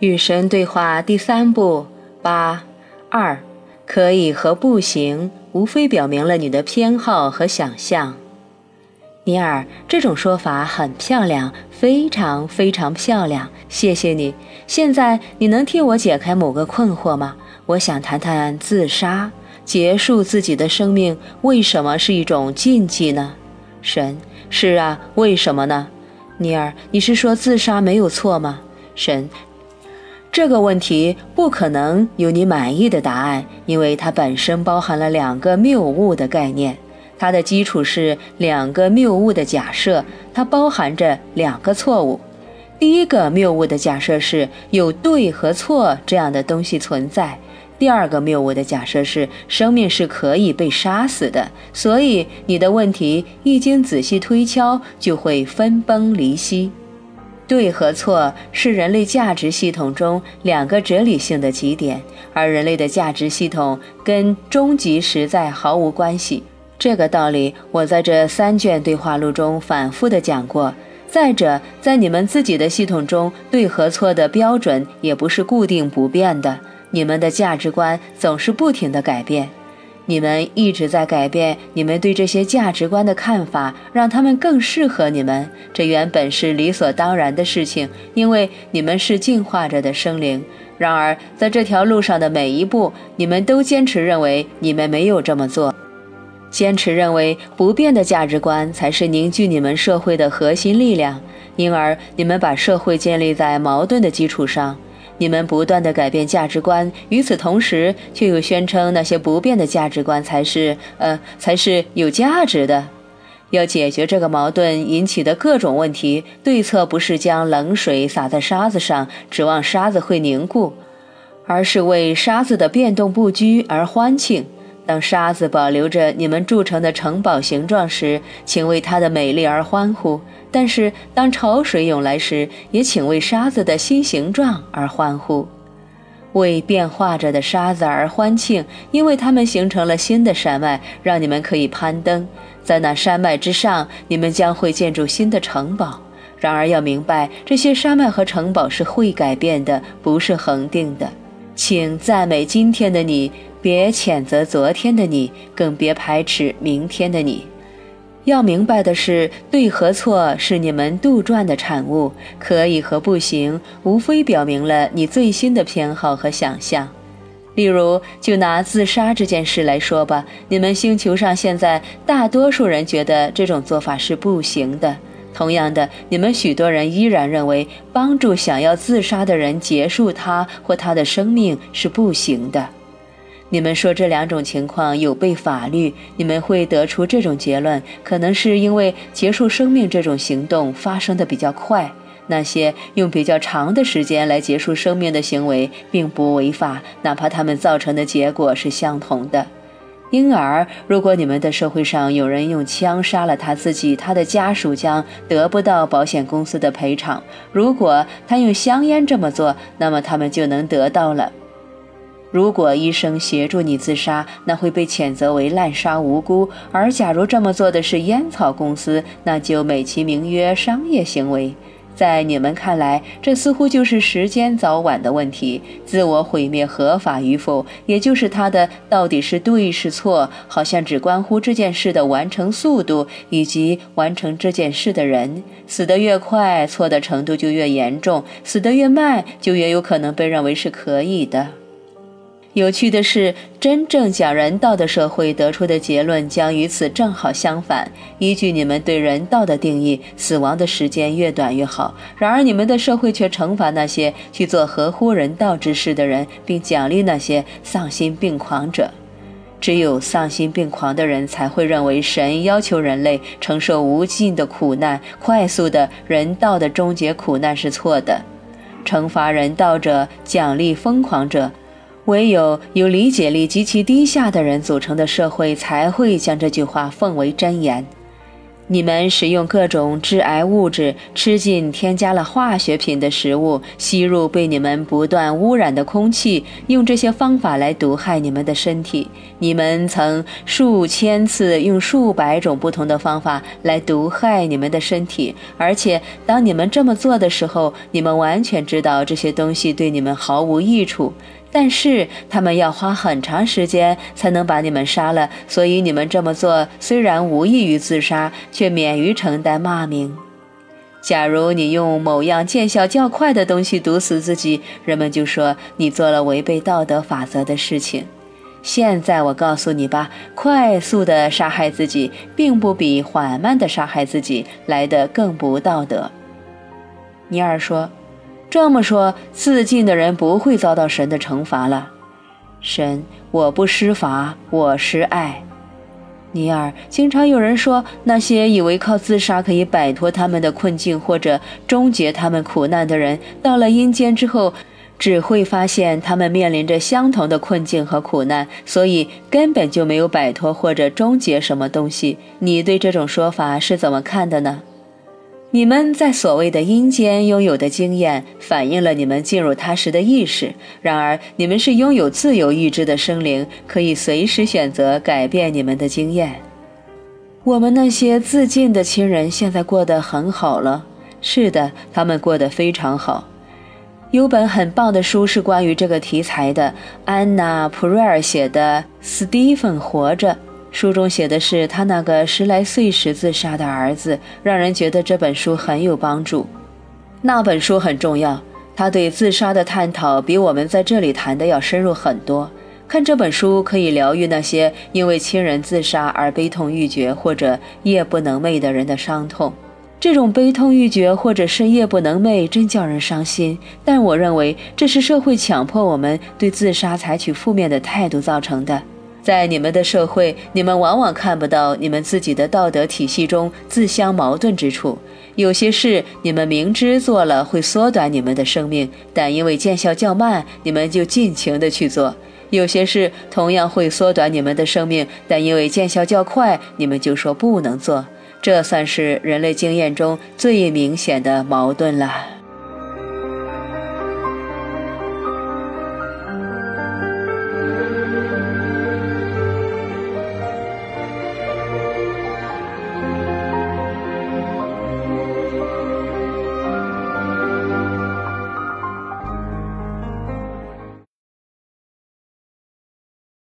与神对话第三步八二，可以和不行，无非表明了你的偏好和想象。尼尔，这种说法很漂亮，非常非常漂亮，谢谢你。现在你能替我解开某个困惑吗？我想谈谈自杀，结束自己的生命，为什么是一种禁忌呢？神，是啊，为什么呢？尼尔，你是说自杀没有错吗？神。这个问题不可能有你满意的答案，因为它本身包含了两个谬误的概念。它的基础是两个谬误的假设，它包含着两个错误。第一个谬误的假设是有对和错这样的东西存在；第二个谬误的假设是生命是可以被杀死的。所以你的问题一经仔细推敲，就会分崩离析。对和错是人类价值系统中两个哲理性的极点，而人类的价值系统跟终极实在毫无关系。这个道理我在这三卷对话录中反复的讲过。再者，在你们自己的系统中，对和错的标准也不是固定不变的，你们的价值观总是不停的改变。你们一直在改变你们对这些价值观的看法，让他们更适合你们。这原本是理所当然的事情，因为你们是进化着的生灵。然而，在这条路上的每一步，你们都坚持认为你们没有这么做，坚持认为不变的价值观才是凝聚你们社会的核心力量。因而，你们把社会建立在矛盾的基础上。你们不断的改变价值观，与此同时，却又宣称那些不变的价值观才是，呃，才是有价值的。要解决这个矛盾引起的各种问题，对策不是将冷水洒在沙子上，指望沙子会凝固，而是为沙子的变动不居而欢庆。当沙子保留着你们筑成的城堡形状时，请为它的美丽而欢呼；但是当潮水涌来时，也请为沙子的新形状而欢呼，为变化着的沙子而欢庆，因为它们形成了新的山脉，让你们可以攀登。在那山脉之上，你们将会建筑新的城堡。然而要明白，这些山脉和城堡是会改变的，不是恒定的。请赞美今天的你。别谴责昨天的你，更别排斥明天的你。要明白的是，对和错是你们杜撰的产物，可以和不行，无非表明了你最新的偏好和想象。例如，就拿自杀这件事来说吧，你们星球上现在大多数人觉得这种做法是不行的。同样的，你们许多人依然认为帮助想要自杀的人结束他或他的生命是不行的。你们说这两种情况有悖法律，你们会得出这种结论，可能是因为结束生命这种行动发生的比较快。那些用比较长的时间来结束生命的行为并不违法，哪怕他们造成的结果是相同的。因而，如果你们的社会上有人用枪杀了他自己，他的家属将得不到保险公司的赔偿；如果他用香烟这么做，那么他们就能得到了。如果医生协助你自杀，那会被谴责为滥杀无辜；而假如这么做的是烟草公司，那就美其名曰商业行为。在你们看来，这似乎就是时间早晚的问题。自我毁灭合法与否，也就是它的到底是对是错，好像只关乎这件事的完成速度以及完成这件事的人。死得越快，错的程度就越严重；死得越慢，就越有可能被认为是可以的。有趣的是，真正讲人道的社会得出的结论将与此正好相反。依据你们对人道的定义，死亡的时间越短越好。然而，你们的社会却惩罚那些去做合乎人道之事的人，并奖励那些丧心病狂者。只有丧心病狂的人才会认为神要求人类承受无尽的苦难，快速的人道的终结苦难是错的。惩罚人道者，奖励疯狂者。唯有由理解力极其低下的人组成的社会，才会将这句话奉为真言。你们使用各种致癌物质，吃进添加了化学品的食物，吸入被你们不断污染的空气，用这些方法来毒害你们的身体。你们曾数千次用数百种不同的方法来毒害你们的身体，而且当你们这么做的时候，你们完全知道这些东西对你们毫无益处。但是他们要花很长时间才能把你们杀了，所以你们这么做虽然无异于自杀，却免于承担骂名。假如你用某样见效较快的东西毒死自己，人们就说你做了违背道德法则的事情。现在我告诉你吧，快速的杀害自己，并不比缓慢的杀害自己来得更不道德。尼尔说。这么说，自尽的人不会遭到神的惩罚了。神，我不施罚，我施爱。尼尔，经常有人说，那些以为靠自杀可以摆脱他们的困境或者终结他们苦难的人，到了阴间之后，只会发现他们面临着相同的困境和苦难，所以根本就没有摆脱或者终结什么东西。你对这种说法是怎么看的呢？你们在所谓的阴间拥有的经验，反映了你们进入它时的意识。然而，你们是拥有自由意志的生灵，可以随时选择改变你们的经验。我们那些自尽的亲人现在过得很好了。是的，他们过得非常好。有本很棒的书是关于这个题材的，安娜·普瑞尔写的《斯蒂芬活着》。书中写的是他那个十来岁时自杀的儿子，让人觉得这本书很有帮助。那本书很重要，他对自杀的探讨比我们在这里谈的要深入很多。看这本书可以疗愈那些因为亲人自杀而悲痛欲绝或者夜不能寐的人的伤痛。这种悲痛欲绝或者是夜不能寐，真叫人伤心。但我认为这是社会强迫我们对自杀采取负面的态度造成的。在你们的社会，你们往往看不到你们自己的道德体系中自相矛盾之处。有些事你们明知做了会缩短你们的生命，但因为见效较慢，你们就尽情的去做；有些事同样会缩短你们的生命，但因为见效较快，你们就说不能做。这算是人类经验中最明显的矛盾了。